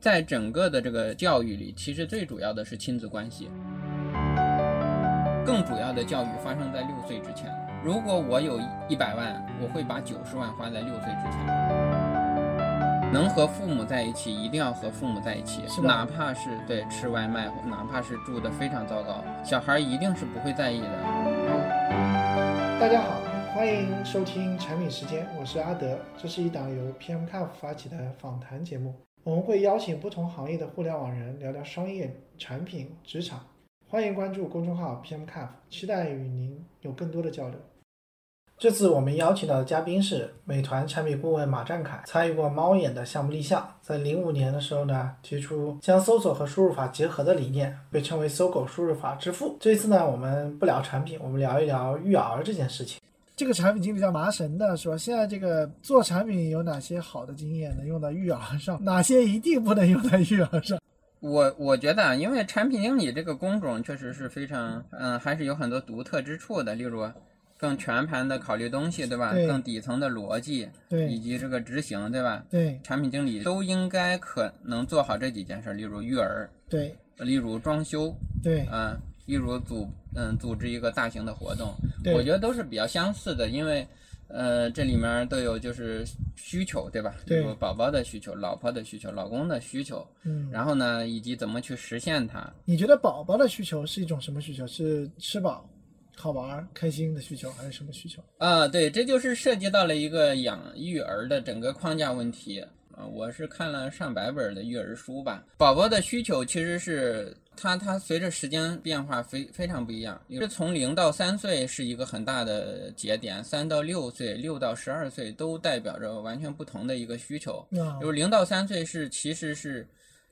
在整个的这个教育里，其实最主要的是亲子关系。更主要的教育发生在六岁之前。如果我有一百万，我会把九十万花在六岁之前。能和父母在一起，一定要和父母在一起，是哪怕是对吃外卖，哪怕是住的非常糟糕，小孩一定是不会在意的。大家好，欢迎收听产品时间，我是阿德，这是一档由 PMCAF 发起的访谈节目，我们会邀请不同行业的互联网人聊聊商业、产品、职场。欢迎关注公众号 PMCAF，期待与您有更多的交流。这次我们邀请到的嘉宾是美团产品顾问马占凯，参与过猫眼的项目立项，在零五年的时候呢，提出将搜索和输入法结合的理念，被称为搜狗输入法之父。这次呢，我们不聊产品，我们聊一聊育儿这件事情。这个产品经理叫麻神的说，现在这个做产品有哪些好的经验能用到育儿上，哪些一定不能用在育儿上？我我觉得啊，因为产品经理这个工种确实是非常，嗯，还是有很多独特之处的。例如，更全盘的考虑东西，对吧？对更底层的逻辑，对以及这个执行，对吧？对产品经理都应该可能做好这几件事，例如育儿，对例如装修，对啊、例如组嗯组织一个大型的活动，我觉得都是比较相似的，因为呃这里面都有就是需求，对吧？对例如宝宝的需求、老婆的需求、老公的需求，嗯，然后呢，以及怎么去实现它。你觉得宝宝的需求是一种什么需求？是吃饱、好玩、开心的需求，还是什么需求？啊，对，这就是涉及到了一个养育儿的整个框架问题啊。我是看了上百本的育儿书吧，宝宝的需求其实是它它随着时间变化非非常不一样。是从零到三岁是一个很大的节点，三到六岁、六到十二岁都代表着完全不同的一个需求。啊就是零到三岁是其实是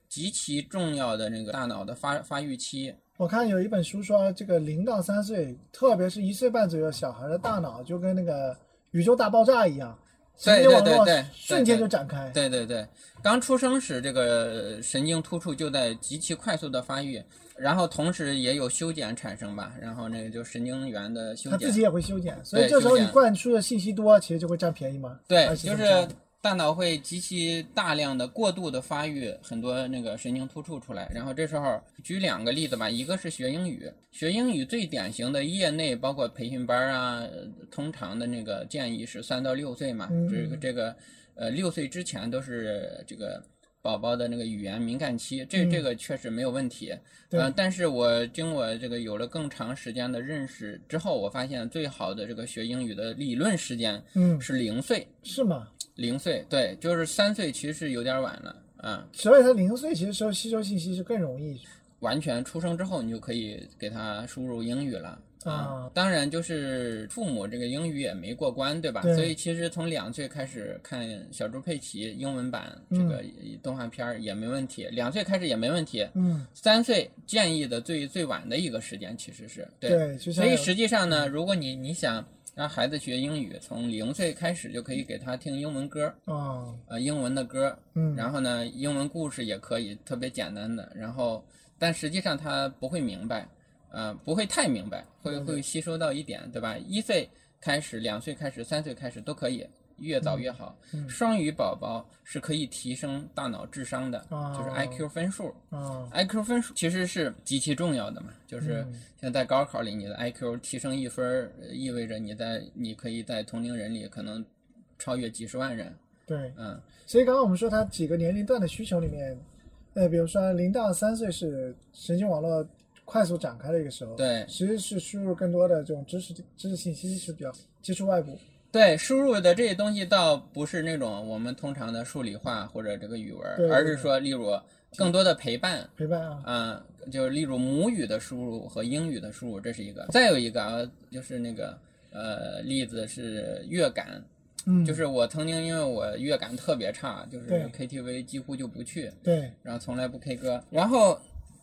极其重要的那个大脑的发发育期。我看有一本书说，这个零到三岁，特别是一岁半左右小孩的大脑，就跟那个宇宙大爆炸一样，神对经网络对对对瞬间就展开。对对对，刚出生时这个神经突触就在极其快速的发育，然后同时也有修剪产生吧，然后那个就神经元的修剪它自己，也会修剪，所以这时候你灌输的信息多，其实就会占便宜嘛。对，就是大脑会极其大量的过度的发育很多那个神经突触出来，然后这时候举两个例子吧，一个是学英语，学英语最典型的业内包括培训班啊，呃通常的那个建议是三到六岁嘛，嗯这个这个呃六岁之前都是这个。宝宝的那个语言敏感期，这嗯。这个确实没有问题，嗯呃，但是我经过这个有了更长时间的认识之后，我发现最好的这个学英语的理论时间嗯，是零岁，是吗？零岁，对，就是三岁，其实有点晚了啊。所以他零岁其实时候吸收信息是更容易。完全出生之后，你就可以给他输入英语了啊当然，就是父母这个英语也没过关，对吧？对所以其实从两岁开始看小猪佩奇英文版这个动画片儿也没问题，两岁开始也没问题。嗯，三岁建议的最最晚的一个时间其实是对。对，所以实际上呢，如果你你想让孩子学英语，从零岁开始就可以给他听英文歌，哦，呃，英文的歌，嗯，然后呢，英文故事也可以，特别简单的。然后，但实际上他不会明白，呃，不会太明白，会嗯会吸收到一点，对吧？一岁开始，两岁开始，三岁开始都可以，越早越好。嗯双语宝宝是可以提升大脑智商的，哦就是 IQ 分数。啊，IQ 分数其实是极其重要的嘛，就是像在高考里你的 IQ 提升一分意味着你在你可以在同龄人里可能超越几十万人。对，嗯，所以刚刚我们说它几个年龄段的需求里面，呃，比如说零到三岁是神经网络快速展开的一个时候，，对。其实是输入更多的这种知识知识信息是比较接触外部，对，输入的这些东西倒不是那种我们通常的数理化或者这个语文对，对而是说，例如更多的陪伴。陪伴啊，啊、就是例如母语的输入和英语的输入，这是一个。再有一个啊，就是那个呃例子是乐感，嗯，就是我曾经因为我乐感特别差，就是对。KTV 几乎就不去，对，然后从来不 K 歌，然后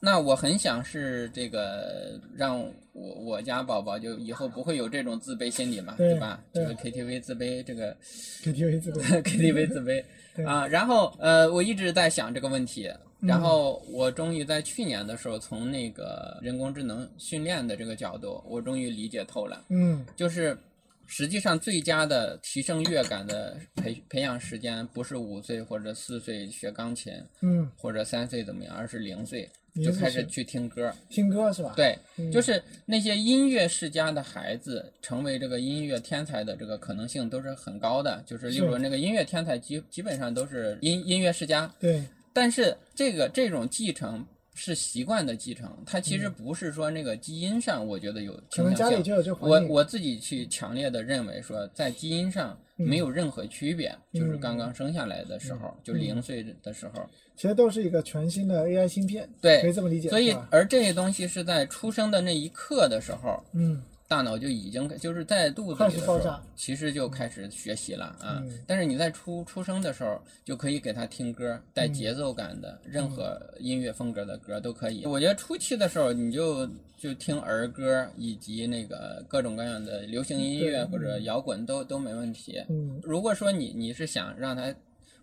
那我很想是这个让我我家宝宝就以后不会有这种自卑心理嘛，对对吧？对这个 KTV 自卑，这个 KTV 自卑 KTV 自卑啊。然后呃，我一直在想这个问题，然后我终于在去年的时候，从那个人工智能训练的这个角度，我终于理解透了，嗯就是实际上最佳的提升乐感的培培养时间不是五岁或者四岁学钢琴，嗯，或者三岁怎么样，而是零岁就开始去听歌。听歌是吧？，对，嗯就是那些音乐世家的孩子成为这个音乐天才的这个可能性都是很高的。就是例是如那个音乐天才基基本上都是音音乐世家，对，但是这个这种继承是习惯的继承，它其实不是说那个基因上我觉得有嗯可。能家里就有这。我我自己去强烈的认为说，在基因上嗯没有任何区别，就是嗯刚刚生下来的时候，就零岁的时候，其实都是一个全新的 AI 芯片，对可以这么理解，所以而这些东西是在出生的那一刻的时候，嗯，大脑就已经就是在肚子快里的时候其实就开始学习了啊。嗯但是你在出出生的时候就可以给他听歌，带嗯节奏感的，任何音乐风格的歌都可以。我觉得初期的时候你就就听儿歌以及那个各种各样的流行音乐或者摇滚都都没问题。嗯，如果说你你是想让他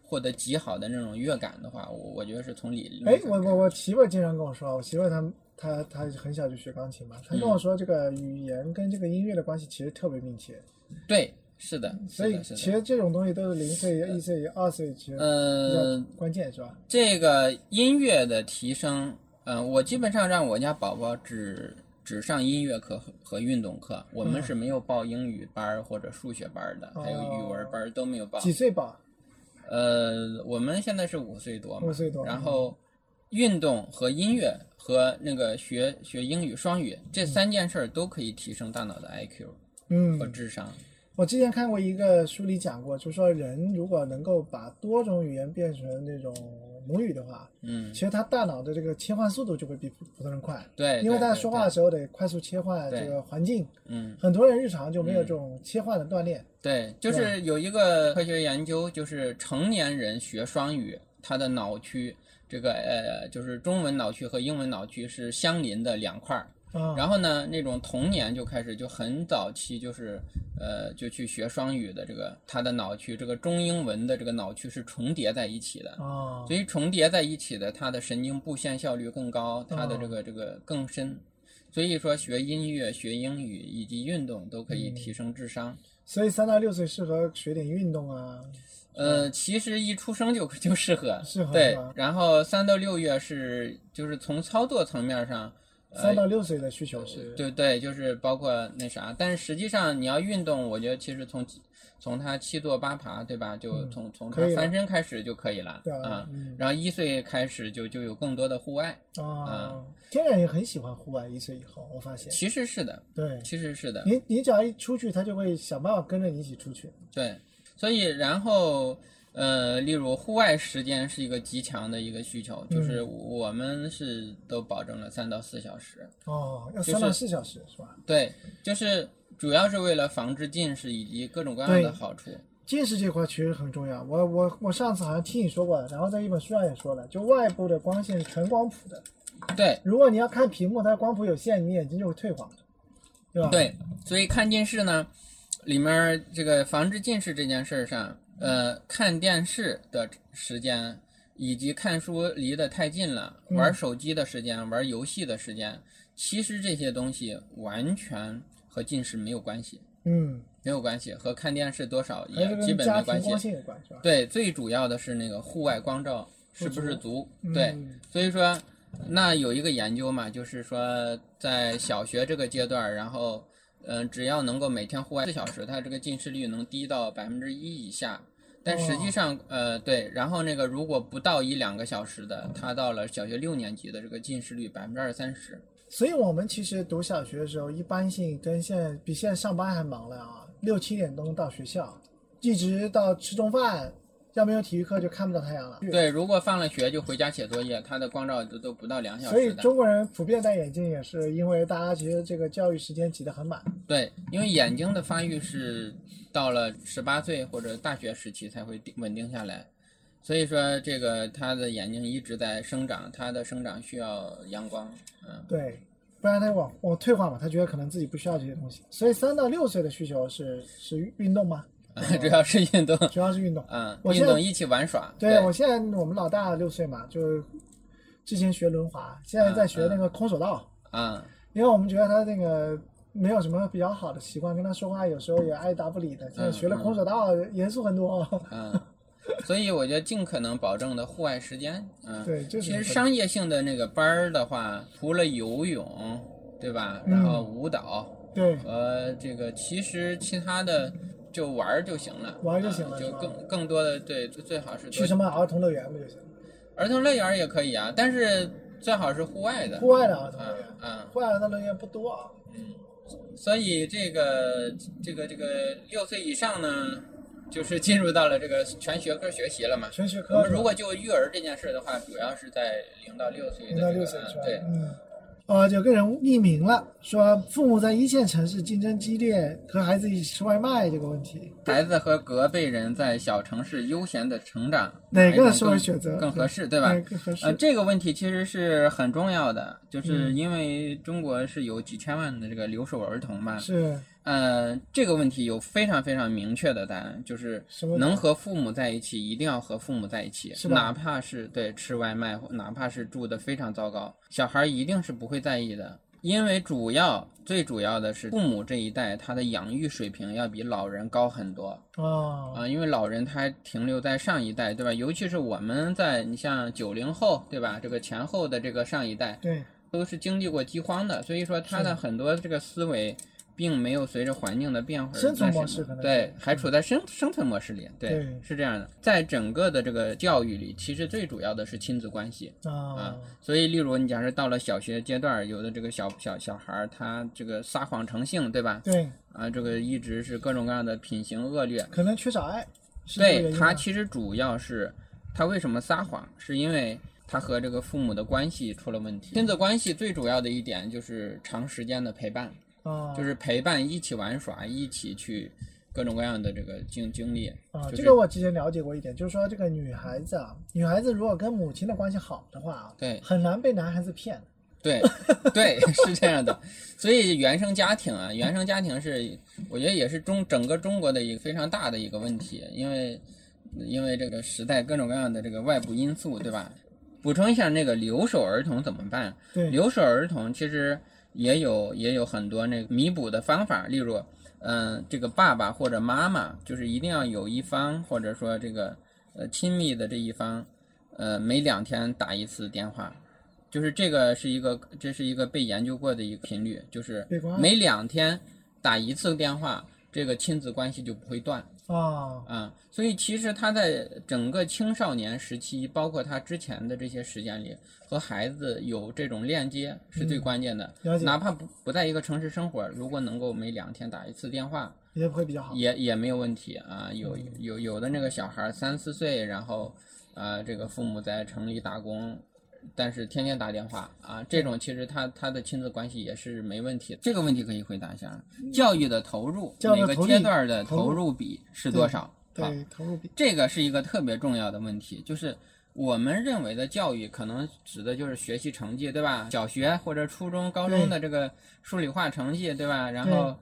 获得极好的那种乐感的话，我我觉得是从理论哎，我我我媳妇儿经常跟我说，我媳妇儿她她她很小就学钢琴嘛，他跟我说这个语言跟这个音乐的关系其实特别密切，对，是的，所以。其实这种东西都是零岁、一岁、二岁其实比关键是吧？这个音乐的提升，嗯、我基本上让我家宝宝只只上音乐课和和运动课，我们嗯是没有报英语班儿或者数学班儿的，还有语文班儿都没有报。几岁报？呃，我们现在是五岁多嘛，五岁多然后运动和音乐和那个学学英语双语这三件事儿都可以提升大脑的 IQ 嗯和，智商。我之前看过一个书里讲过，就是说人如果能够把多种语言变成那种母语的话，嗯其，实他大脑的这个切换速度就会比普普通人快，对，因为他说话的时候得快速切换这个环境，嗯。很多人日常就没有嗯这种切换的锻炼。对，就是有一个科学研究，就是成年人学双语，他的脑区这个呃，就是中文脑区和英文脑区是相邻的两块儿。啊，然后呢，那种童年就开始就很早期就是呃就去学双语的这个，他的脑区这个中英文的这个脑区是重叠在一起的。啊，所以重叠在一起的，他的神经布线效率更高，他的这哦个这个更深。所以说，学音乐、学英语以及运动都可以嗯提升智商。所以三到六岁适合学点运动啊。呃，其实一出生就 就适合，适合对。然后三到六月是就是从操作层面上，三到六岁的需求是，呃对对，就是包括那啥。但是实际上你要运动，我觉得其实从从他七坐八爬，对吧？就嗯从从他翻身开始就可以了对啊然后一岁开始就就有更多的户外，啊，天然也很喜欢户外，一岁以后我发现，其实是的，对其实是的，你你只要一出去，他就会想办法跟着你一起出去。对。所以然后。呃，例如户外时间是一个极强的一个需求，嗯就是我们是都保证了三到四小时，哦，要三到四小时是吧？对，就是主要是为了防治近视以及各种各样的好处。近视这块其实很重要。我我我上次好像听你说过，然后在一本书上也说了，就外部的光线是全光谱的，对如果你要看屏幕，它光谱有限，你眼睛就会退化，对吧？，对，所以看近视呢，里面这个防治近视这件事儿上，呃，看电视的时间以及看书离得太近了，嗯。玩手机的时间、玩游戏的时间，其实这些东西完全和近视没有关系，嗯，没有关系，和看电视多少也基本没关系？对，最主要的是那个户外光照是不是足？对，嗯所以说，那有一个研究嘛，就是说在小学这个阶段，然后，嗯、只要能够每天户外四小时，它这个近视率能低到百分之一以下。但实际上，呃，对，然后那个如果不到一两个小时的，他到了小学六年级的这个近视率百分之二三十。所以我们其实读小学的时候，一般性跟现在比现在上班还忙了啊，六七点钟到学校，一直到吃中饭，要没有体育课就看不到太阳了。对，如果放了学就回家写作业，它的光照都都不到两小时所以。中国人普遍戴眼镜，也是因为大家其实这个教育时间挤得很满。对，因为眼睛的发育是到了十八岁或者大学时期才会定稳定下来，所以说这个他的眼睛一直在生长，他的生长需要阳光，嗯，对，不然他往往退化嘛，他觉得可能自己不需要这些东西。所以三到六岁的需求是是运动吗？主要是运动，主要是运动。嗯，我运动一起玩耍，对我现在我们老大六岁嘛，就之前学轮滑，现在在学那个空手道，啊，因为我们觉得他那个没有什么比较好的习惯，跟他说话有时候也爱答不理的。现在学了空手道，严肃很多。嗯，所以我觉得尽可能保证的户外时间。嗯，对，就是其实商业性的那个班儿的话，除了游泳，对吧？然后舞蹈，对，和这个其实其他的就玩就行了，玩就行了，就更更多的对，最好是去什么儿童乐园不就行？儿童乐园也可以啊，但是最好是户外的。户外的儿童乐园，嗯，户外儿童乐园不多啊。嗯。所以这个这个这个六岁以上呢，就是进入到了这个全学科学习了嘛。全学科。我们如果就育儿这件事的话，主要是在零到六岁。零到六岁是吧？对，嗯。呃，有个人匿名了，说父母在一线城市竞争激烈，和孩子一起吃外卖这个问题。孩子和隔辈人在小城市悠闲的成长，哪个是会选择更合适，对吧？更合适。呃，这个问题其实是很重要的，就是因为中国是有几千万的这个留守儿童嘛。是。呃，这个问题有非常非常明确的答案，就是能和父母在一起，一定要和父母在一起，哪怕是对吃外卖，哪怕是住的非常糟糕，小孩一定是不会在意的，因为主要最主要的是父母这一代他的养育水平要比老人高很多啊啊，因为老人他还停留在上一代，对吧？尤其是我们在你像九零后，对吧？这个前后的这个上一代，对，都是经历过饥荒的，所以说他的很多这个思维。并没有随着环境的变化，生存模式可能对，还处在生生存模式里，对，是这样的。在整个的这个教育里，其实最主要的是亲子关系啊。所以，例如你假设到了小学阶段，有的这个小小小孩儿，他这个撒谎成性，对吧？对。啊，这个一直是各种各样的品行恶劣，可能缺少爱。对他其实主要是他为什么撒谎，是因为他和这个父母的关系出了问题。亲子关系最主要的一点就是长时间的陪伴。啊，就是陪伴，一起玩耍，一起去各种各样的这个经经历啊。这个我之前了解过一点，就是说这个女孩子啊，女孩子如果跟母亲的关系好的话啊，对，很难被男孩子骗。对，对，是这样的。所以原生家庭啊，原生家庭是我觉得也是中整个中国的一个非常大的一个问题，因为因为这个时代各种各样的这个外部因素，对吧？补充一下，那个留守儿童怎么办？对，留守儿童其实。也有也有很多那个弥补的方法，例如，嗯，这个爸爸或者妈妈，就是一定要有一方或者说这个呃亲密的这一方，呃，每两天打一次电话，就是这个是一个这是一个被研究过的一个频率，就是每两天打一次电话，这个亲子关系就不会断。啊啊，所以其实他在整个青少年时期，包括他之前的这些时间里，和孩子有这种链接是最关键的。哪怕不不在一个城市生活，如果能够每两天打一次电话，也会比较好。也也没有问题啊。有有有的那个小孩三四岁，然后啊，这个父母在城里打工。但是天天打电话啊，这种其实他他的亲子关系也是没问题的。这个问题可以回答一下：教育的投入每个阶段的投入比是多少？对，投入比这个是一个特别重要的问题。就是我们认为的教育，可能指的就是学习成绩，对吧？小学或者初中、高中的这个数理化成绩，对吧？然后，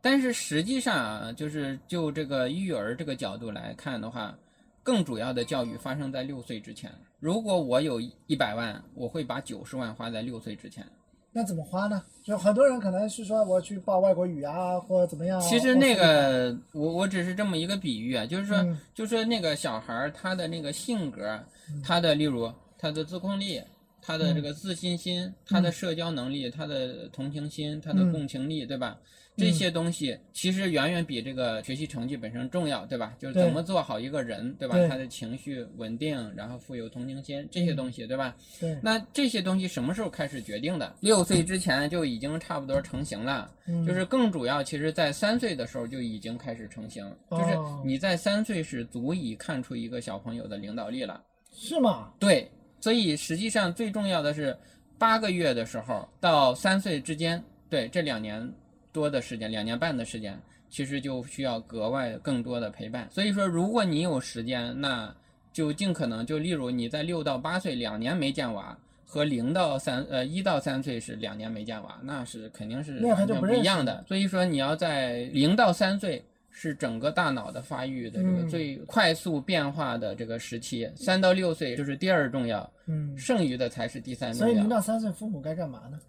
但是实际上啊，就是就这个育儿这个角度来看的话。更主要的教育发生在六岁之前。如果我有一百万，我会把九十万花在六岁之前。那怎么花呢？就很多人可能是说我去报外国语啊，或者怎么样。其实那个，我我只是这么一个比喻啊，就是说，就是那个小孩儿他的那个性格，他的例如他的自控力，他的这个自信心，他的社交能力，他的同情心，他的共情力，对吧？这些东西其实远远比这个学习成绩本身重要，对吧？就是怎么做好一个人，对吧？他的情绪稳定，然后富有同情心，这些东西，对吧？对。那这些东西什么时候开始决定的？六岁之前就已经差不多成型了。嗯。就是更主要，其实在三岁的时候就已经开始成型，就是你在三岁时足以看出一个小朋友的领导力了。是吗？对。所以实际上最重要的是八个月的时候到三岁之间，对这两年。多的时间，两年半的时间，其实就需要格外更多的陪伴。所以说，如果你有时间，那就尽可能就例如你在六到八岁两年没见娃，和零到三呃一到三岁是两年没见娃，那是肯定是完全不一样的。所以说，你要在零到三岁是整个大脑的发育的这个最快速变化的这个时期，三到六岁就是第二重要，嗯，剩余的才是第三重要。所以零到三岁父母该干嘛呢？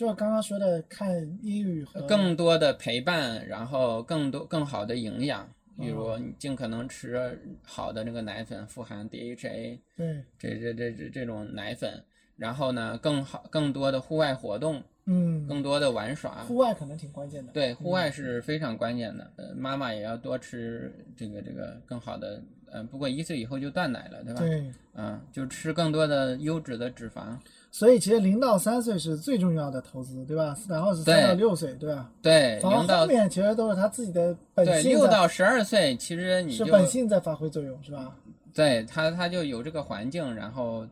就是刚刚说的看英语和更多的陪伴，然后更多更好的营养，比如哦你尽可能吃好的那个奶粉，富含 DHA 对，这这这这这种奶粉，然后呢更好更多的户外活动，嗯，更多的玩耍。户外可能挺关键的。对，户外是非常关键的。呃，妈妈也要多吃这个这个更好的，呃，不过一岁以后就断奶了，对吧？对，嗯，就吃更多的优质的脂肪。所以其实零到三岁是最重要的投资，对吧？然后是三到六岁，对吧？对，反而零到后面其实都是他自己的本对性对，六到十二岁，其实你是本性在发挥作用，是吧？对他他就有这个环境，然后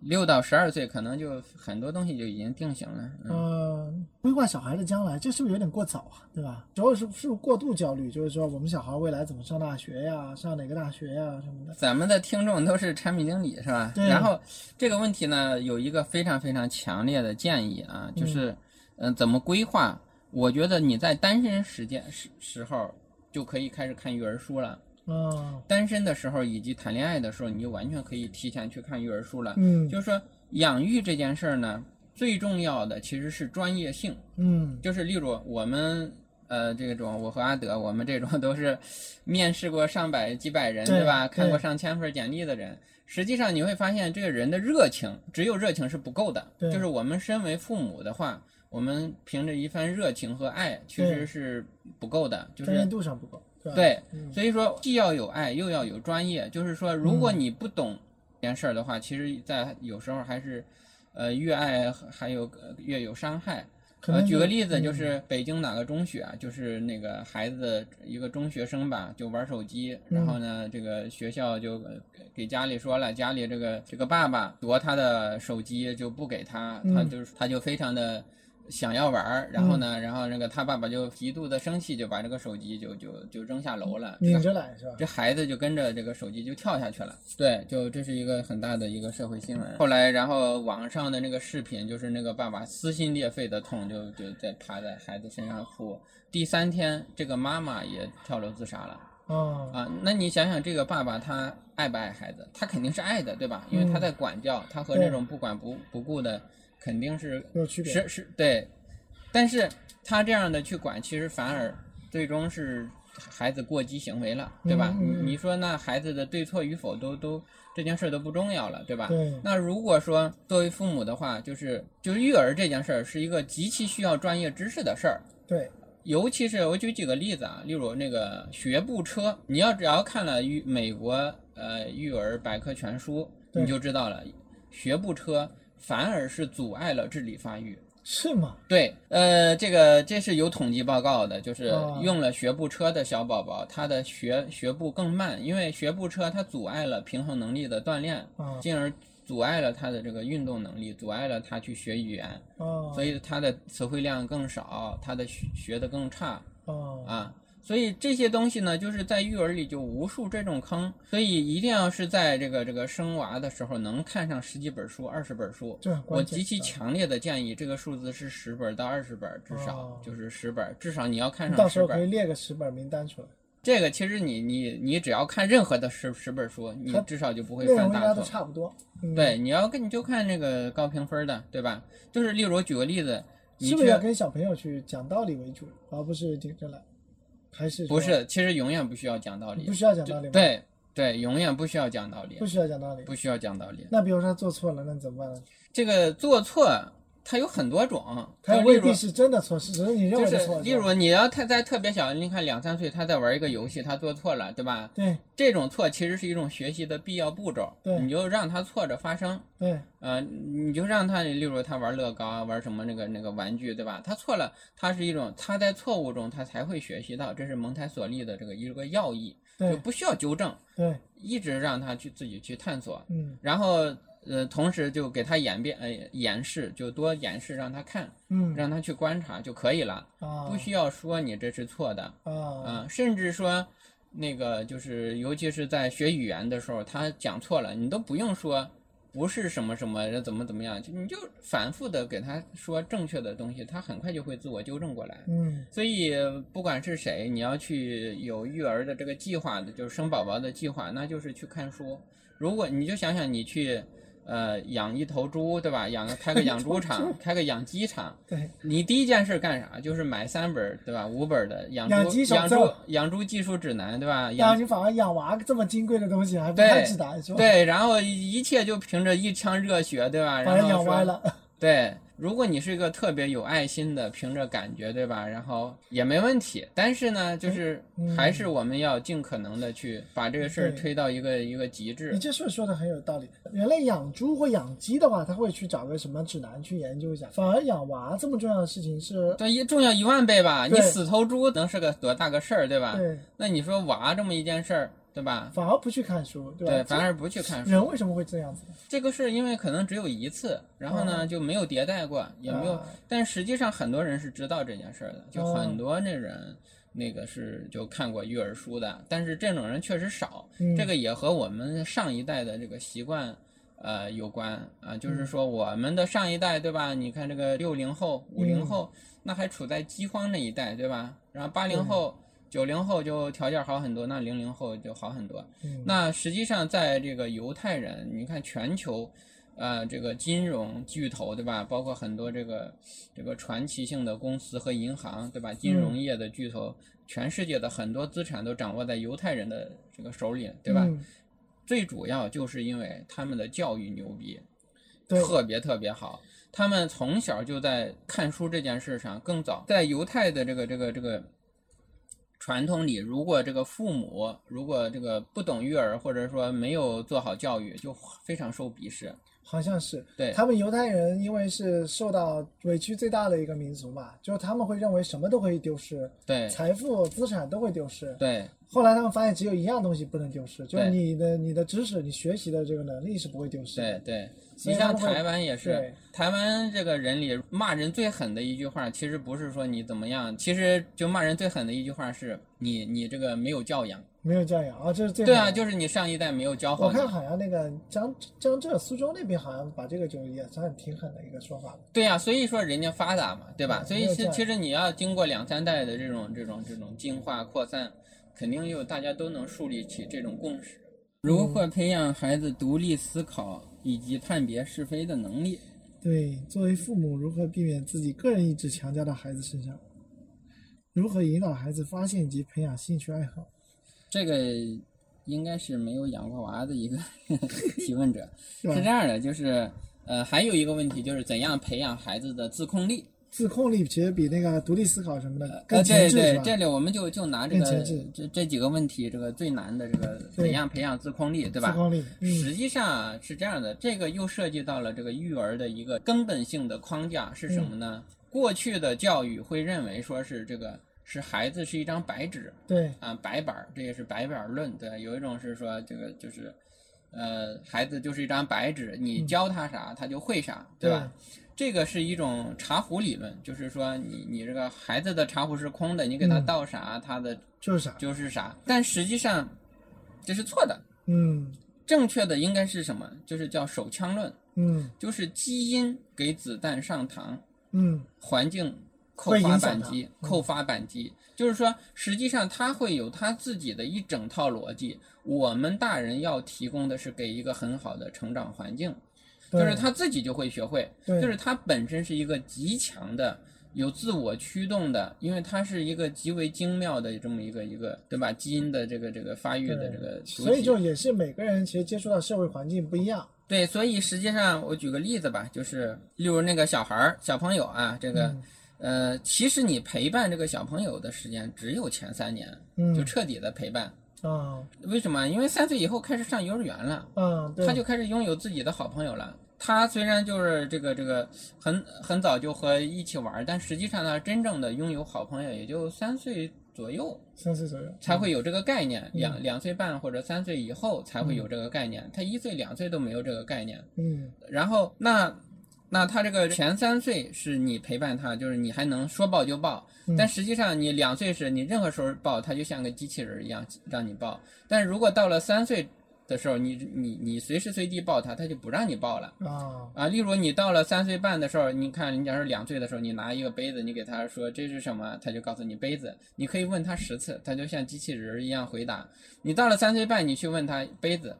六到十二岁可能就很多东西就已经定型了。嗯，嗯，规划小孩的将来，这是不是有点过早啊？对吧？主要是是不是过度焦虑？就是说，我们小孩未来怎么上大学呀，上哪个大学呀什么的。咱们的听众都是产品经理是吧？对然后这个问题呢，有一个非常非常强烈的建议啊，就是嗯、呃怎么规划？我觉得你在单身时间时时候就可以开始看育儿书了。嗯单身的时候以及谈恋爱的时候，你就完全可以提前去看育儿书了。嗯就是说，养育这件事儿呢，最重要的其实是专业性。嗯就是例如我们呃这种，我和阿德，我们这种都是面试过上百几百人，对对吧？看过上千份简历的人。实际上你会发现，这个人的热情，只有热情是不够的。对就是我们身为父母的话，我们凭着一番热情和爱，确实是不够的。就是专业是度上不够，对所以说既要有爱，又要有专业。就是说，如果你不懂这件事儿的话，其实，在有时候还是，呃，越爱还有呃越有伤害。呃，举个例子，嗯。就是北京哪个中学啊，就是那个孩子一个中学生吧，就玩手机，然后呢，这个学校就呃给家里说了，家里这个这个爸爸夺他的手机就不给他，他嗯。就是他就非常的想要玩儿，然后呢，然后那个他爸爸就极度的生气，就把这个手机就就就扔下楼了，这拧着来是吧？这孩子就跟着这个手机就跳下去了。对，就这是一个很大的一个社会新闻。后来，然后网上的那个视频，就是那个爸爸撕心裂肺的痛，就就在趴在孩子身上哭。第三天，这个妈妈也跳楼自杀了啊啊！那你想想，这个爸爸他爱不爱孩子？他肯定是爱的，对吧？因为他在管教，他和这种不管不不顾的肯定是有区别。是是，对，但是他这样的去管，其实反而最终是孩子过激行为了，对吧？嗯嗯嗯你你说那孩子的对错与否都都这件事儿都不重要了，对吧？对，那如果说作为父母的话，就是就是育儿这件事儿是一个极其需要专业知识的事儿，对，尤其是我举几个例子啊，例如那个学步车，你要只要看了育美国呃育儿百科全书，你就知道了，学步车反而是阻碍了智力发育。是吗？对，呃，这个这是有统计报告的，就是哦用了学步车的小宝宝，他的学学步更慢，因为学步车它阻碍了平衡能力的锻炼，啊进而阻碍了他的这个运动能力，阻碍了他去学语言，啊，所以他的词汇量更少，他的学学的更差啊啊。所以这些东西呢，就是在育儿里就无数这种坑，所以一定要是在这个这个生娃的时候能看上十几本书、二十本书，我。极其强烈的建议，这个数字是十本到二十本，至少哦就是十本，至少你要看上十本。时候可以列个十本名单出来，这个其实你你你只要看任何的十十本书，你至少就不会犯大错。差不多。嗯，对，你要跟你就看那个高评分的，对吧？就是例如我举个例子，你去是不是要跟小朋友去讲道理为主，而不是顶着来？还是不是，其实永远不需要讲道理不，需要讲道理吗？，对对，永远不需要讲道理不，需要讲道理。不需要讲道理。那比如说他做错了，那怎么办呢？这个做错，它有很多种，他未必是真的错，是只是你认就是为的错。例如你要他在特别小，你看两三岁，他在玩一个游戏，他做错了，对吧？对这种错其实是一种学习的必要步骤，对你就让他错着发生，对呃，你就让他，例如他玩乐高啊，玩什么那个那个玩具，对吧？他错了，他是一种他在错误中他才会学习到，这是蒙台梭利的这个一个要义，就不需要纠正，对，一直让他去自己去探索，嗯然后呃，同时就给他演变呃演示，就多演示让他看，嗯让他去观察就可以了，啊不需要说你这是错的。啊啊，甚至说，那个就是，尤其是在学语言的时候，他讲错了，你都不用说不是什么什么怎么怎么样，就你就反复的给他说正确的东西，他很快就会自我纠正过来。嗯所以不管是谁，你要去有育儿的这个计划的，就是生宝宝的计划，那就是去看书。如果你就想想你去呃，养一头猪，对吧？养个开个养猪场，开个养鸡场。对，你第一件事干啥？就是买三本，对吧？五本的养养猪鸡养猪养猪技术指南，对吧？然后你反而养娃这么金贵的东西还不太对值得，是吧？对，然后一切就凭着一腔热血，对吧？然后说养歪了。对，如果你是一个特别有爱心的，凭着感觉，对吧？然后也没问题。但是呢，就是嗯还是我们要尽可能的去把这个事儿推到一个一个极致你。这说说的很有道理。人类养猪或养鸡的话，他会去找个什么指南去研究一下。反而养娃这么重要的事情是，对，一重要一万倍吧！你死头猪能是个多大个事儿，对吧？对，那你说娃这么一件事儿，对吧？反而不去看书，对吧？对，反而不去看书。人为什么会这样子？这个是因为可能只有一次，然后呢哦就没有迭代过，也没有啊。但实际上很多人是知道这件事儿的，就哦很多那人那个是就看过育儿书的，但是这种人确实少。嗯这个也和我们上一代的这个习惯。呃，有关啊、嗯就是说我们的上一代，对吧？你看这个六零后、五零后，那还处在饥荒那一代，对吧？然后八零后、九零后就条件好很多，那零零后就好很多。嗯，那实际上，在这个犹太人，你看全球，呃，这个金融巨头，对吧？包括很多这个这个传奇性的公司和银行，对吧？金融业的巨头，全世界的很多资产都掌握在犹太人的这个手里，对吧？嗯最主要就是因为他们的教育牛逼，对特别特别好。他们从小就在看书这件事上更早，在犹太的这个这个这个传统里，如果这个父母如果这个不懂育儿，或者说没有做好教育，就非常受鄙视。好像是。对他们犹太人因为是受到委屈最大的一个民族嘛，就是他们会认为什么都会丢失，对财富、资产都会丢失。对后来他们发现只有一样东西不能丢失，就是你的你的知识、你学习的这个能力是不会丢失的。对对，你像台湾也是，台湾这个人里骂人最狠的一句话，其实不是说你怎么样，其实就骂人最狠的一句话是你你这个没有教养。没有教养啊，这是最对啊，就是你上一代没有教好。我看好像那个江江浙苏州那边好像把这个就也算挺狠的一个说法。对呀、所以说人家发达嘛，对吧？对所以其没有这其实你要经过两三代的这种这种这种进化扩散，肯定又大家都能树立起这种共识。如何培养孩子独立思考以及判别是非的能力？对，作为父母，如何避免自己个人意志强加到孩子身上？如何引导孩子发现及培养兴趣爱好？这个应该是没有养过娃的一个 提问者。是是这样的，就是呃，还有一个问题就是怎样培养孩子的自控力。自控力其实比那个独立思考什么的呃，更前置，对对？这里我们就就拿这个这这几个问题，这个最难的这个怎样培养自控力，对吧？自控力，嗯，实际上啊是这样的，这个又涉及到了这个育儿的一个根本性的框架是什么呢？过去的教育会认为说是这个是孩子是一张白纸对，啊，白板儿，这也是白板儿论，对，有一种是说这个就是，呃，孩子就是一张白纸，你嗯教他啥他就会啥，对吧？这个是一种茶壶理论，就是说你你这个孩子的茶壶是空的，你给他嗯倒啥，他的就是啥？就是啥，但实际上这是错的。嗯正确的应该是什么？就是叫手枪论，嗯就是基因给子弹上膛，嗯，环境扣发扳机，嗯扣发扳机。就是说，实际上他会有他自己的一整套逻辑，我们大人要提供的是给一个很好的成长环境，就是他自己就会学会，就是他本身是一个极强的。有自我驱动的，因为它是一个极为精妙的这么一个一个，对吧？基因的这个这个发育的这个，所以就也是每个人其实接触到社会环境不一样。对，所以实际上我举个例子吧，就是例如那个小孩儿、小朋友啊，这个、嗯呃，其实你陪伴这个小朋友的时间只有前三年，嗯就彻底的陪伴。啊为什么？因为三岁以后开始上幼儿园了，嗯，对，他就开始拥有自己的好朋友了。他虽然就是这个这个很很早就和一起玩，但实际上呢，真正的拥有好朋友也就三岁左右三岁左右才会有这个概念，嗯两两岁半或者三岁以后才会有这个概念。他一岁两岁都没有这个概念。嗯然后那那他这个前三岁是你陪伴他，就是你还能说抱就抱，嗯但实际上你两岁时你任何时候抱他就像个机器人一样让你抱，但如果到了三岁的时候，你你你随时随地抱他，他就不让你抱了。啊啊，例如你到了三岁半的时候，你看，你假如两岁的时候，你拿一个杯子，你给他说这是什么，他就告诉你杯子。你可以问他十次，他就像机器人儿一样回答。你到了三岁半，你去问他杯子，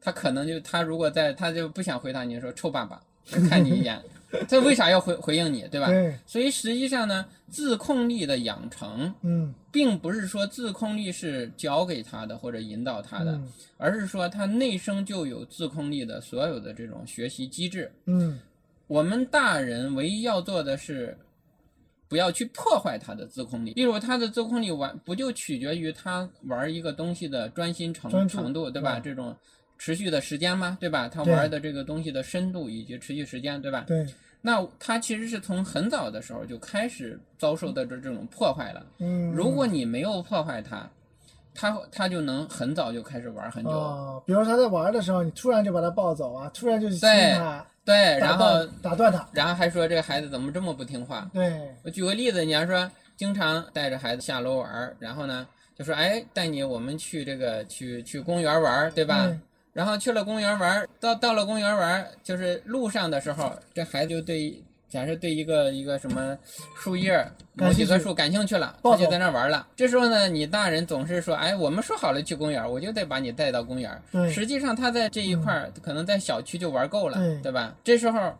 他可能就他如果在他就不想回答你说臭爸爸，看你一眼，他为啥要回回应你，对吧？对，所以实际上呢，自控力的养成，嗯并不是说自控力是教给他的或者引导他的，嗯而是说他内生就有自控力的所有的这种学习机制。嗯我们大人唯一要做的是，不要去破坏他的自控力。例如，他的自控力完不就取决于他玩一个东西的专心程程度，对吧？这种持续的时间吗？对吧？他玩的这个东西的深度以及持续时间，对吧？对，那他其实是从很早的时候就开始遭受的这这种破坏了。嗯，如果你没有破坏它，他他就能很早就开始玩很久。哦，比如他在玩的时候，你突然就把他抱走啊，突然就吸引对他，对，然后打断他，然后还说这个孩子怎么这么不听话？对，我举个例子，你要说经常带着孩子下楼玩，然后呢就说哎带你我们去这个去去公园玩，对吧？嗯然后去了公园玩，到到了公园玩，就是路上的时候，这孩子就对，假设对一个一个什么树叶某几棵树感兴趣了，他就在那玩了。这时候呢，你大人总是说，哎，我们说好了去公园，我就得把你带到公园。实际上他在这一块儿，可能在小区就玩够了，对对吧？这时候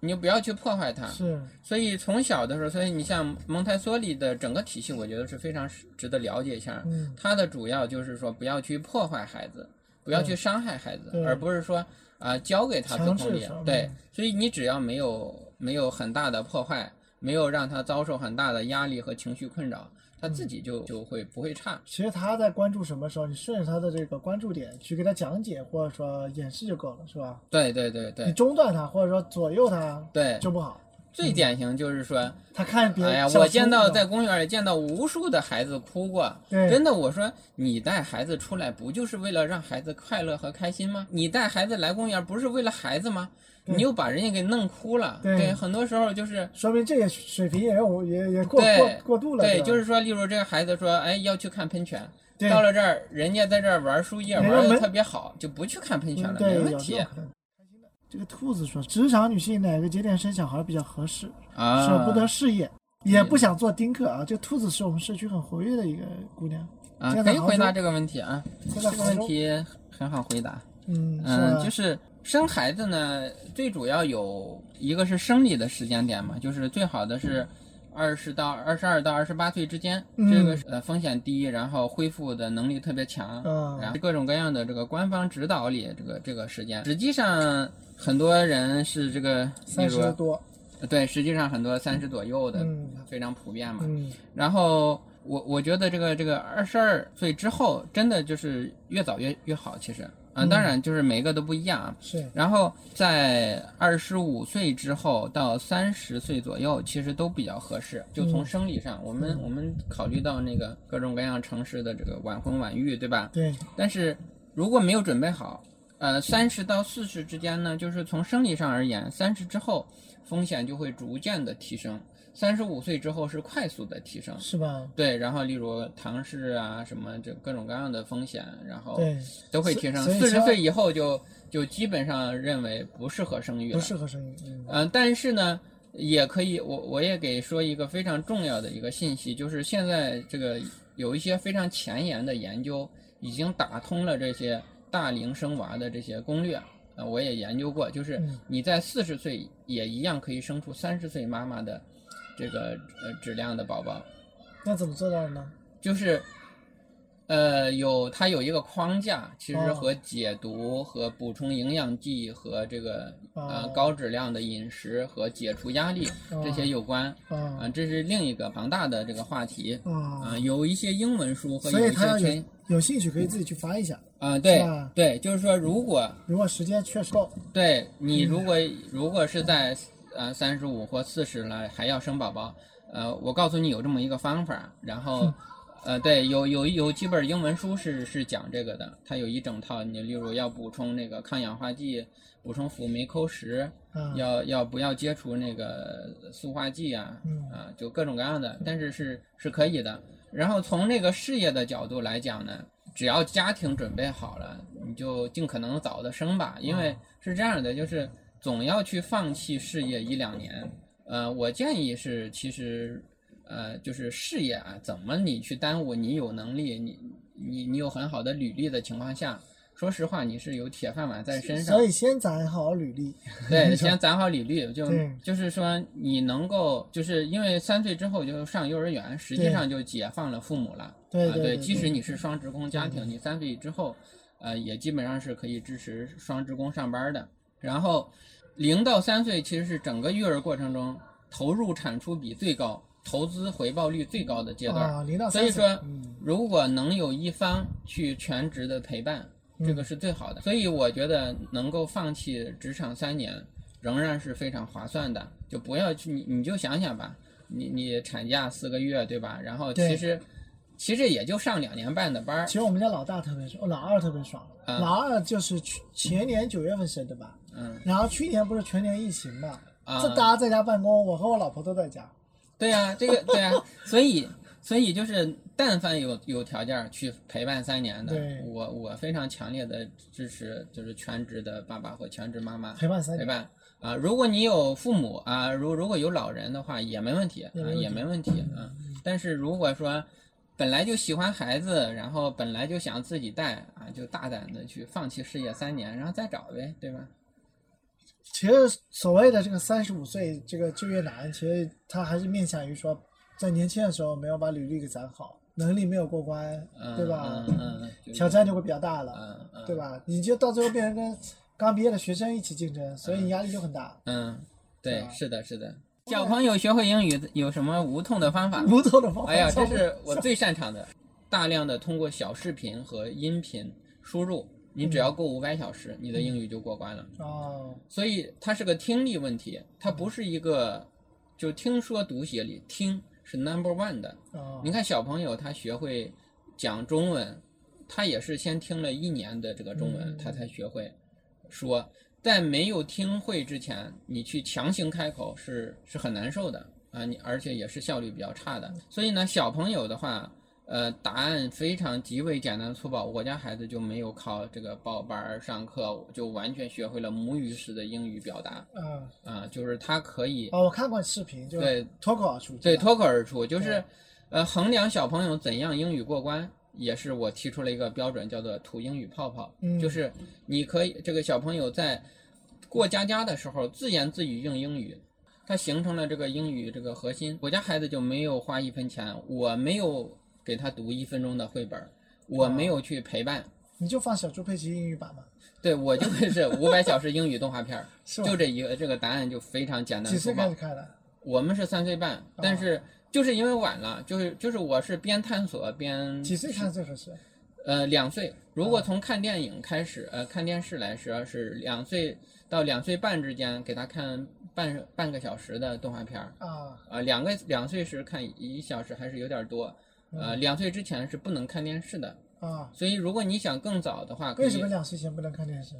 你就不要去破坏它。是，所以从小的时候，所以你像蒙台梭利的整个体系，我觉得是非常值得了解一下。嗯它的主要就是说不要去破坏孩子，不要去伤害孩子，而不是说啊、教给他自强控力。对嗯，所以你只要没有没有很大的破坏，没有让他遭受很大的压力和情绪困扰，他自己就就会不会差。其实他在关注什么时候，你顺着他的这个关注点去给他讲解或者说演示就够了，是吧？对对对对你中断他或者说左右他对，就不好。最典型就是说，他看别人，哎呀，我见到在公园里见到无数的孩子哭过，真的，我说你带孩子出来不就是为了让孩子快乐和开心吗？你带孩子来公园不是为了孩子吗？你又把人家给弄哭了。对很多时候就是。说明这个水平也有也也过对过过度了。对，就是说，例如这个孩子说，哎，要去看喷泉，到了这儿，人家在这儿玩树叶玩的特别好，就不去看喷泉了，没问题这个兔子说，职场女性哪个节点生小孩比较合适？啊。舍不得事业，也不想做丁克啊。这兔子是我们社区很活跃的一个姑娘，啊，可以回答这个问题啊，这个，问题很好回答。嗯，嗯，就是生孩子呢，最主要有一个是生理的时间点嘛，就是最好的是二十到二十二到二十八岁之间，嗯。这个呃风险低，然后恢复的能力特别强，嗯然后各种各样的这个官方指导里，这个这个时间，实际上很多人是这个，三十多，对，实际上很多三十左右的、嗯。非常普遍嘛，嗯，然后我我觉得这个这个二十二岁之后，真的就是越早越越好，其实啊，嗯当然就是每个都不一样啊。是，然后在二十五岁之后到三十岁左右，其实都比较合适。就从嗯生理上，我们我们考虑到那个各种各样城市的这个晚婚晚育，对吧？对，但是如果没有准备好，呃，三十到四十之间呢，就是从生理上而言，三十之后风险就会逐渐的提升，三十五岁之后是快速的提升。是吧？对，然后例如唐氏啊，什么这各种各样的风险，然后对，都会提升。四十岁以后就就基本上认为不适合生育了不。适合生育，嗯，嗯、但是呢，也可以，我我也给说一个非常重要的一个信息，就是现在这个有一些非常前沿的研究，已经打通了这些大龄生娃的这些攻略。啊，我也研究过，就是嗯你在四十岁也一样可以生出三十岁妈妈的这个呃质量的宝宝。那怎么做到的呢？就是，呃，有它有一个框架，其实哦和解毒、和补充营养剂和这个呃哦高质量的饮食和解除压力这些有关啊啊，这是另一个庞大的这个话题啊啊，，有一些英文书和所有一些全有兴趣可以自己去翻一下，啊，对对，就是说如果如果时间确实够，对你嗯如果如果是在呃三十五或四十了还要生宝宝，呃，我告诉你有这么一个方法，然后呃对，有有有几本英文书是是讲这个的，它有一整套，你例如要补充那个抗氧化剂，补充辅酶扣十，啊，要要不要接触那个塑化剂啊，嗯啊，就各种各样的，但是是是可以的。然后从那个事业的角度来讲呢，只要家庭准备好了，你就尽可能早的生吧，因为是这样的，就是总要去放弃事业一两年。呃，我建议是，其实呃，就是事业啊，怎么你去耽误？你有能力，你你你有很好的履历的情况下，说实话，你是有铁饭碗在身上所。以先攒好履历。对，先攒好履历，就就是说你能够，就是因为三岁之后就上幼儿园，实际上就解放了父母了。啊，对对对即使你是双职工家庭，你三岁之后，呃，也基本上是可以支持双职工上班的。然后，零到三岁其实是整个育儿过程中投入产出比最高、投资回报率最高的阶段。啊，零到三岁所以说嗯，如果能有一方去全职的陪伴，这个是最好的。所以我觉得能够放弃职场三年，仍然是非常划算的。就不要去你你就想想吧，你你产假四个月对吧？然后其实其实也就上两年半的班儿其，实我们家老大特别爽，老二特别爽。啊老二就是去前年九月份生的吧，嗯然后去年不是全年疫情嘛，啊这大家在家办公，我和我老婆都在家。对呀、这个对呀、所以所以就是，但凡有有条件儿去陪伴三年的，我我非常强烈的支持，就是全职的爸爸或全职妈妈陪伴三年，陪伴啊。如果你有父母啊，如如果有老人的话，也没问题啊，也没问题也没问题啊。但是如果说本来就喜欢孩子，然后本来就想自己带啊，就大胆的去放弃事业三年，然后再找呗，对吧？其实所谓的这个三十五岁这个就业难，其实他还是面向于说，在年轻的时候没有把履历给攒好，能力没有过关，嗯，对吧？嗯嗯嗯，挑战就会比较大了，嗯嗯，对吧？你就到最后变成跟刚毕业的学生一起竞争，所以你压力就很大。嗯，对是吧，是的，是的。小朋友学会英语有什么无痛的方法？无痛的方法，哎呀，这是我最擅长的，大量的通过小视频和音频输入，你只要过五百小时，你的英语就过关了。哦，所以它是个听力问题，它不是一个就听说读写里听是 number one 的。哦，你看小朋友他学会讲中文，他也是先听了一年的这个中文，嗯他才学会说。在没有听会之前，你去强行开口是是很难受的啊，你而且也是效率比较差的。所以呢，小朋友的话，呃，答案非常极为简单粗暴。我家孩子就没有靠这个报班儿上课，就完全学会了母语式的英语表达嗯，啊，就是他可以哦，我看过视频，就对脱口而出，对，脱口而出，就是，呃，衡量小朋友怎样英语过关，也是我提出了一个标准，叫做吐英语泡泡，嗯就是你可以这个小朋友在过家家的时候自言自语用英语，它形成了这个英语这个核心。我家孩子就没有花一分钱，我没有给他读一分钟的绘本，我没有去陪伴，你就放小猪佩奇英语版嘛，对我就会是五百小时英语动画片儿，就这一个，这个答案就非常简单几岁开始。看的？我们是三岁半，但是就是因为晚了，就是就是我是边探索边几岁看最合适？呃两岁。如果从看电影开始，呃看电视来说是两岁到两岁半之间给他看半半个小时的动画片儿，啊，呃两个两岁时看一小时还是有点多，呃两岁之前是不能看电视的。啊，所以如果你想更早的话，为什么两岁前不能看电视？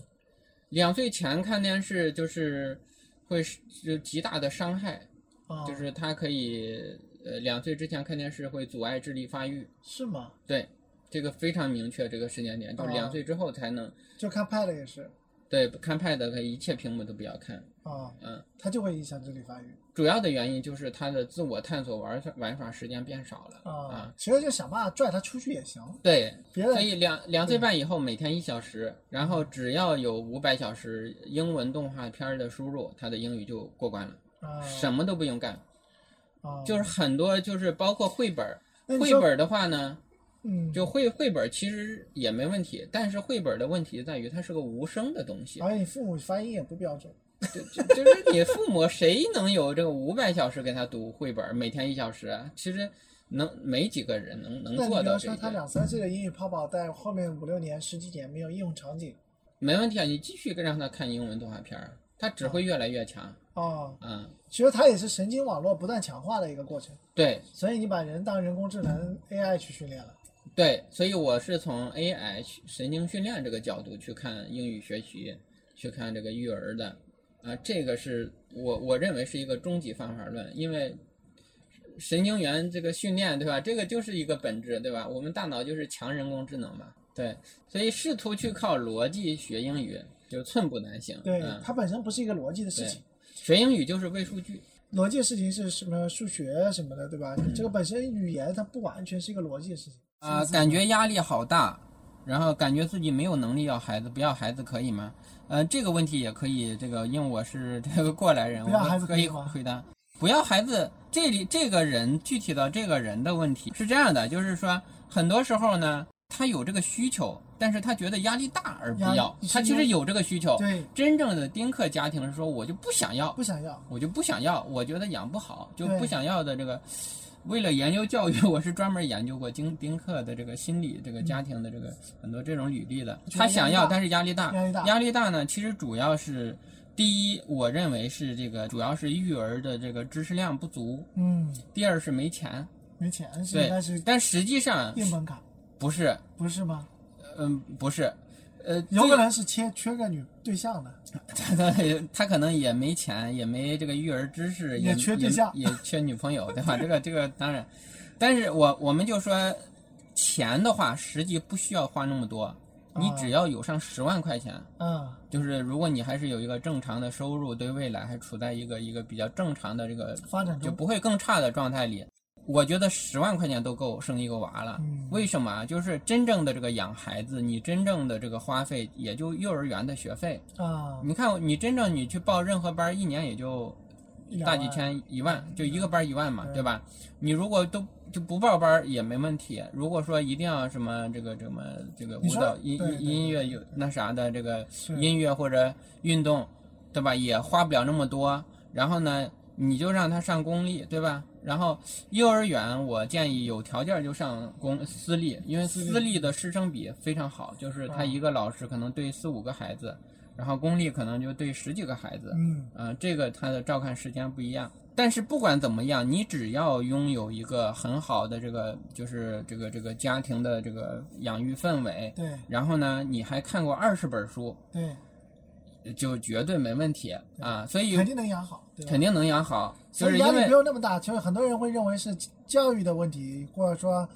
两岁前看电视就是会是就极大的伤害。啊，就是他可以呃两岁之前看电视会阻碍智力发育，是吗？对，这个非常明确这个时间点，就两岁之后才能、就看 Pad 也是对看 Pad 可以一切屏幕都不要看，啊，嗯，他就会影响智力发育。主要的原因就是他的自我探索玩法玩耍时间变少了啊啊。。其实就想办法拽他出去也行，对，别的所以两两岁半以后每天一小时，然后只要有五百小时英文动画片儿的输入，他的英语就过关了，啊。什么都不用干，啊，就是很多就是包括绘本绘本儿的话呢，嗯，就绘绘本其实也没问题，但是绘本的问题在于它是个无声的东西，而且你父母发音也不标准，就就就是你父母谁能有这个五百小时给他读绘本，每天一小时啊？其实能没几个人能能做到这说他两三岁的英语泡泡，在后面五六年、十几年没有应用场景没问题啊！你继续让他看英文动画片儿，他只会越来越强哦，嗯、其实他也是神经网络不断强化的一个过程，对所以你把人当人工智能 AI 去训练了。对，所以我是从 AI 神经训练这个角度去看英语学习，去看这个育儿的，啊，这个是我我认为是一个终极方法论，因为神经元这个训练，对吧？这个就是一个本质，对吧？我们大脑就是强人工智能嘛，对，所以试图去靠逻辑学英语就寸步难行，对，嗯，它本身不是一个逻辑的事情，学英语就是喂数据，逻辑的事情是什么数学什么的，对吧？嗯这个本身语言它不完全是一个逻辑的事情啊、感觉压力好大，然后感觉自己没有能力要孩子，不要孩子可以吗？呃，这个问题也可以，这个因为我是这个过来人，我可以可以回答。不要孩子，这里这个人具体到这个人的问题是这样的，就是说很多时候呢，他有这个需求，但是他觉得压力大而不要，他其实有这个需求。对，真正的丁克家庭是说，我就不想要，不想要，我就不想要，我觉得养不好，就不想要的这个。为了研究教育，我是专门研究过丁丁克的这个心理、这个家庭的这个很多这种履历的。他想要，但是压力大。压力大压力大呢，其实主要是第一，我认为是这个主要是育儿的这个知识量不足；嗯，第二是没钱。没钱是对应该是但实际上硬门槛，不是，不是吗？嗯，不是，呃，有可能是缺缺个女对象的，他 他可能也没钱，也没这个育儿知识，也也缺对象。也，也缺女朋友，对吧？这个这个当然，但是我我们就说钱的话，实际不需要花那么多，你啊只要有上十万块钱，嗯，就是如果你还是有一个正常的收入，对未来还处在一个一个比较正常的这个发展中，就不会更差的状态里，我觉得十万块钱都够生一个娃了。嗯为什么啊？就是真正的这个养孩子，你真正的这个花费也就幼儿园的学费。啊，你看，你真正你去报任何班，一年也就大几千、一万，就一个班一万嘛，对对吧？你如果都就不报班也没问题。如果说一定要什么这个什么这个舞蹈、音音乐有那啥的这个音乐或者运动，对吧？也花不了那么多。然后呢，你就让他上公立，对吧？然后幼儿园，我建议有条件就上公私立，因为私立的师生比非常好，就是他啊一个老师可能对四五个孩子，然后公立可能就对十几个孩子。嗯，啊，这个他的照看时间不一样。但是不管怎么样，你只要拥有一个很好的这个，就是这个这个家庭的这个养育氛围，对然后呢，你还看过二十本书，对，就绝对没问题啊。所以肯定能养好？肯定能养好，就所以压力不用那么大。其实很多人会认为是教育的问题，或者说，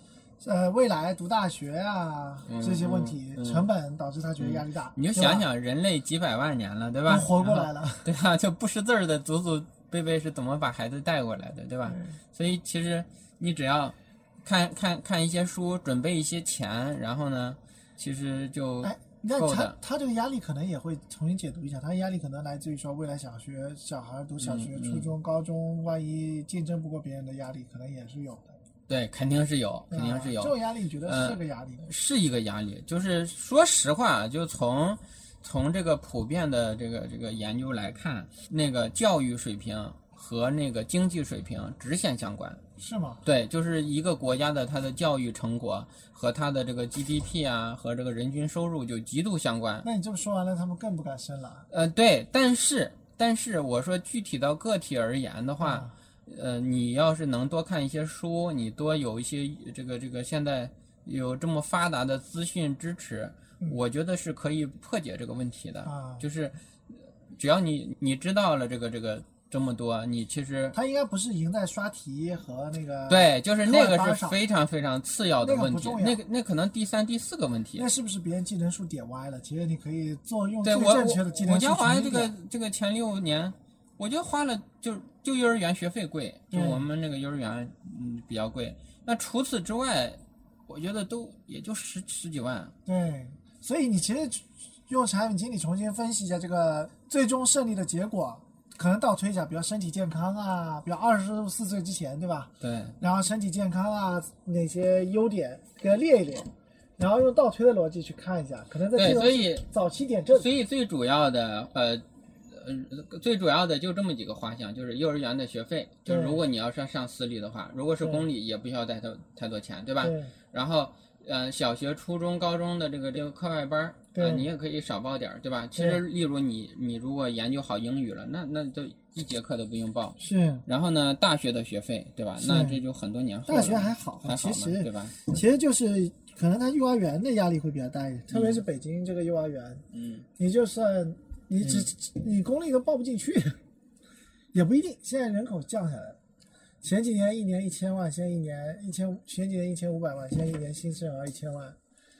呃，未来读大学啊嗯这些问题成本导致他觉得压力大。你就想想，人类几百万年了，对吧？都活过来了，对啊？就不识字儿的祖祖辈辈是怎么把孩子带过来的，对吧？所以其实你只要看看看一些书，准备一些钱，然后呢，其实就哎，你看他他这个压力可能也会重新解读一下，他压力可能来自于说未来小学小孩读小学、初中、高中，万一竞争不过别人的压力，可能也是有的。对，肯定是有，肯定是有啊这，种压力，你觉得呃是个压力吗？是一个压力。就是说实话，就从从这个普遍的这个这个研究来看，那个教育水平和那个经济水平直线相关。是吗？对，就是一个国家的它的教育成果和它的这个 GDP 啊和这个人均收入就极度相关。那你这么说完了，他们更不敢生了。呃，对，但是但是我说具体到个体而言的话，嗯呃，你要是能多看一些书，你多有一些这个这个现在有这么发达的资讯支持，嗯我觉得是可以破解这个问题的。啊，就是只要你你知道了这个这个这么多，你其实他应该不是赢在刷题和那个，对，就是那个是非常非常次要的问题那个那可能第三、第四个问题那。是不是别人技能树点歪了？其实你可以做用最对我正确的技能树我我家华这个这个前六年，我就花了就就幼儿园学费贵，就我们那个幼儿园嗯比较贵。那除此之外，我觉得都也就十十几万。对，所以你其实用产品经理重新分析一下这个最终胜利的结果，可能倒推一下，比如身体健康啊，比如二十四岁之前，对吧？对然后身体健康啊，哪些优点给它列一列，然后用倒推的逻辑去看一下，可能在这对，种所以早期点阵，所以最主要的呃。呃，最主要的就这么几个花项，就是幼儿园的学费，就是如果你要上上私立的话，如果是公立也不需要带太太多钱，对吧？对然后，呃，小学、初中、高中的这个这个课外班儿，对呃，你也可以少报点儿，对吧？其实，例如你你如果研究好英语了，那那就一节课都不用报。是然后呢，大学的学费，对吧？那这就很多年后。大学还好，还好嘛，其实对吧？其实就是可能他幼儿园的压力会比较大一点，特别是北京这个幼儿园，嗯，你就算你只、你公立都报不进去，也不一定。现在人口降下来了，前几年一年一千万，现在一年一千，前几年一千五百万，现在一年新生儿一千万，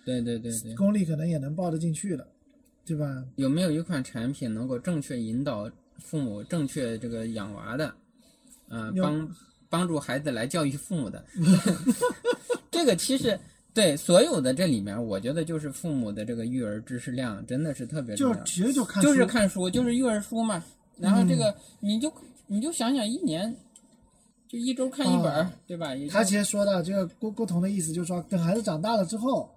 对对对对。公立可能也能报得进去了，对吧？有没有一款产品能够正确引导父母正确这个养娃的，呃，帮帮助孩子来教育父母的？这个其实对所有的这里面，我觉得就是父母的这个育儿知识量真的是特别重要。就其实就看就是看书，就是育儿书嘛。然后这个你就你就想想，一年就一周看一本儿，对吧？他其实说的这个不不同的意思就是说，等孩子长大了之后，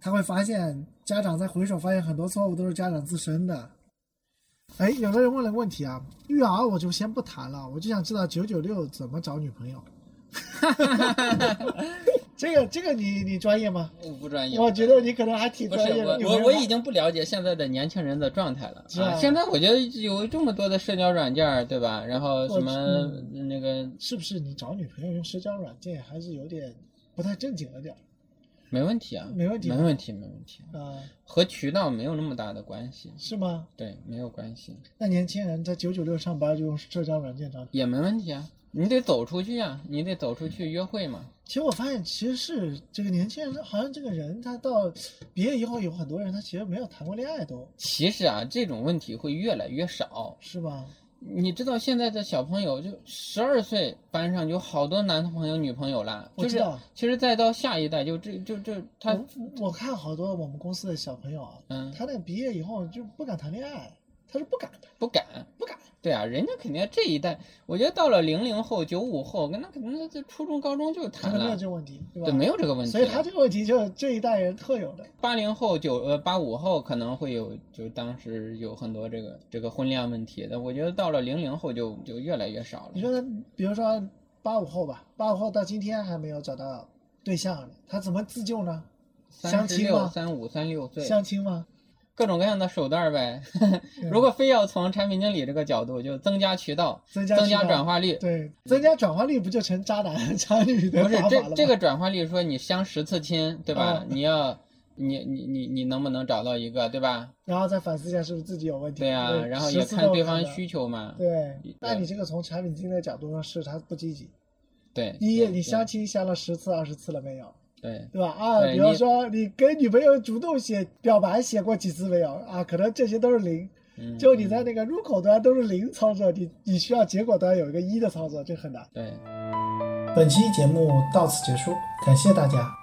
他会发现家长在回首发现很多错误都是家长自身的。哎，有个人问了个问题啊，育儿我就先不谈了，我就想知道九九六怎么找女朋友。这个这个你你专业吗？我不专业。我觉得你可能还挺专业的。我我我已经不了解现在的年轻人的状态了是啊现在我觉得有这么多的社交软件儿，对吧？然后什么我那个是不是你找女朋友用社交软件还是有点不太正经了点儿没问题啊，没问题没问题，没问题，啊？和渠道没有那么大的关系，是吗？对，没有关系，那年轻人在九九六上班就用社交软件找也没问题啊。你得走出去啊，你得走出去约会嘛。其实我发现，其实是这个年轻人，好像这个人他到毕业以后，有很多人他其实没有谈过恋爱都，其实啊，这种问题会越来越少。是吧？你知道现在的小朋友就十二岁，班上有好多男朋友、女朋友了。就是我知道其实再到下一代，就这就就他我我看好多我们公司的小朋友啊，嗯他那毕业以后就不敢谈恋爱，他是不敢的，不敢。不敢。对啊，人家肯定这一代，我觉得到了零零后、九五后，跟那肯定在初中、高中就谈了没有这，个问题，对吧？对，没有这个问题。所以他这个问题就是这一代人特有的。八零后、九呃八五后可能会有，就当时有很多这个这个婚恋问题的。我觉得到了零零后就就越来越少了。你说他，比如说八五后吧，八五后到今天还没有找到对象呢，他怎么自救呢？相亲吗？三五、三六岁，相亲吗？各种各样的手段呗。如果非要从产品经理这个角度，就增加渠道，增加增加转化率。对，增加转化率不就成渣男渣女的不是？这这个转化率，说你相十次亲，对吧？嗯你要你你你你能不能找到一个，对吧？然后再反思一下是不是自己有问题。对呀、然后也看对方需求嘛。对，那你这个从产品经理的角度上是他不积极。对，第一，对你相亲相了十次、二十次了没有？对对吧？啊，比如说你跟女朋友主动写表白写过几次没有？啊，可能这些都是零。嗯，就你在那个入口端都是零操作，你你需要结果端有一个一的操作，这很难。对。本期节目到此结束，感谢大家。